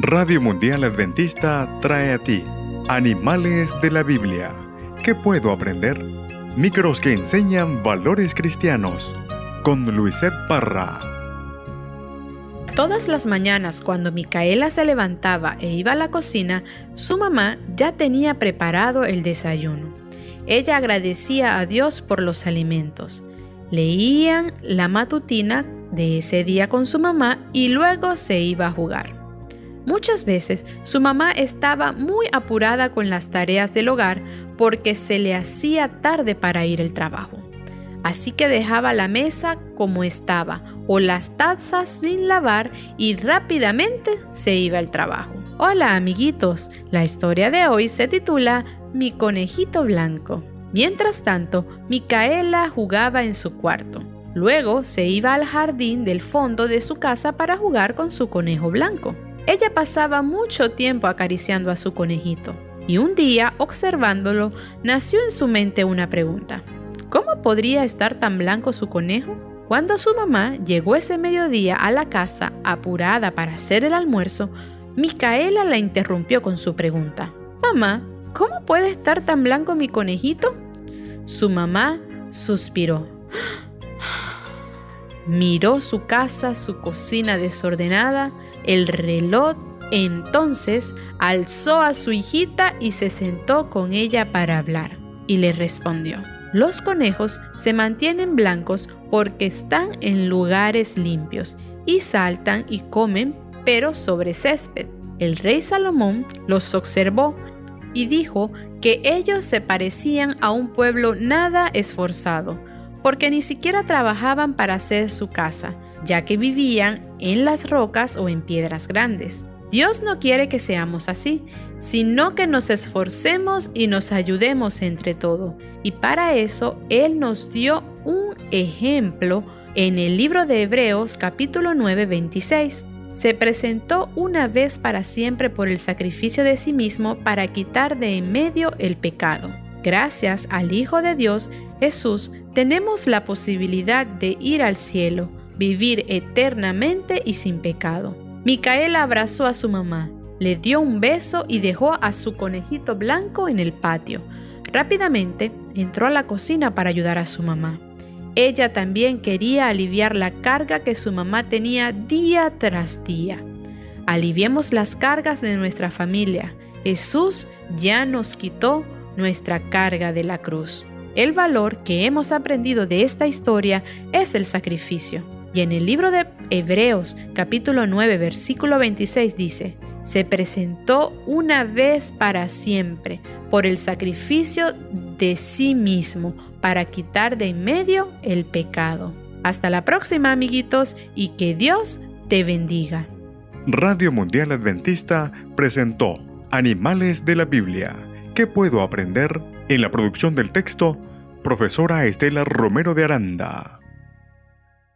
Radio Mundial Adventista trae a ti Animales de la Biblia. ¿Qué puedo aprender? Micros que enseñan valores cristianos. Con Luisette Parra. Todas las mañanas cuando Micaela se levantaba e iba a la cocina, su mamá ya tenía preparado el desayuno. Ella agradecía a Dios por los alimentos. Leían la matutina de ese día con su mamá y luego se iba a jugar. Muchas veces su mamá estaba muy apurada con las tareas del hogar porque se le hacía tarde para ir al trabajo. Así que dejaba la mesa como estaba o las tazas sin lavar y rápidamente se iba al trabajo. Hola amiguitos, la historia de hoy se titula Mi conejito blanco. Mientras tanto, Micaela jugaba en su cuarto. Luego se iba al jardín del fondo de su casa para jugar con su conejo blanco. Ella pasaba mucho tiempo acariciando a su conejito y un día, observándolo, nació en su mente una pregunta. ¿Cómo podría estar tan blanco su conejo? Cuando su mamá llegó ese mediodía a la casa apurada para hacer el almuerzo, Micaela la interrumpió con su pregunta. Mamá, ¿cómo puede estar tan blanco mi conejito? Su mamá suspiró. Miró su casa, su cocina desordenada el reloj entonces alzó a su hijita y se sentó con ella para hablar, y le respondió, los conejos se mantienen blancos porque están en lugares limpios y saltan y comen, pero sobre césped. El rey Salomón los observó y dijo que ellos se parecían a un pueblo nada esforzado, porque ni siquiera trabajaban para hacer su casa, ya que vivían en las rocas o en piedras grandes. Dios no quiere que seamos así, sino que nos esforcemos y nos ayudemos entre todo. Y para eso Él nos dio un ejemplo en el libro de Hebreos capítulo 9, 26. Se presentó una vez para siempre por el sacrificio de sí mismo para quitar de en medio el pecado. Gracias al Hijo de Dios, Jesús, tenemos la posibilidad de ir al cielo vivir eternamente y sin pecado. Micaela abrazó a su mamá, le dio un beso y dejó a su conejito blanco en el patio. Rápidamente entró a la cocina para ayudar a su mamá. Ella también quería aliviar la carga que su mamá tenía día tras día. Aliviemos las cargas de nuestra familia. Jesús ya nos quitó nuestra carga de la cruz. El valor que hemos aprendido de esta historia es el sacrificio. Y en el libro de Hebreos capítulo 9 versículo 26 dice, se presentó una vez para siempre por el sacrificio de sí mismo para quitar de en medio el pecado. Hasta la próxima amiguitos y que Dios te bendiga. Radio Mundial Adventista presentó Animales de la Biblia. ¿Qué puedo aprender? En la producción del texto, profesora Estela Romero de Aranda.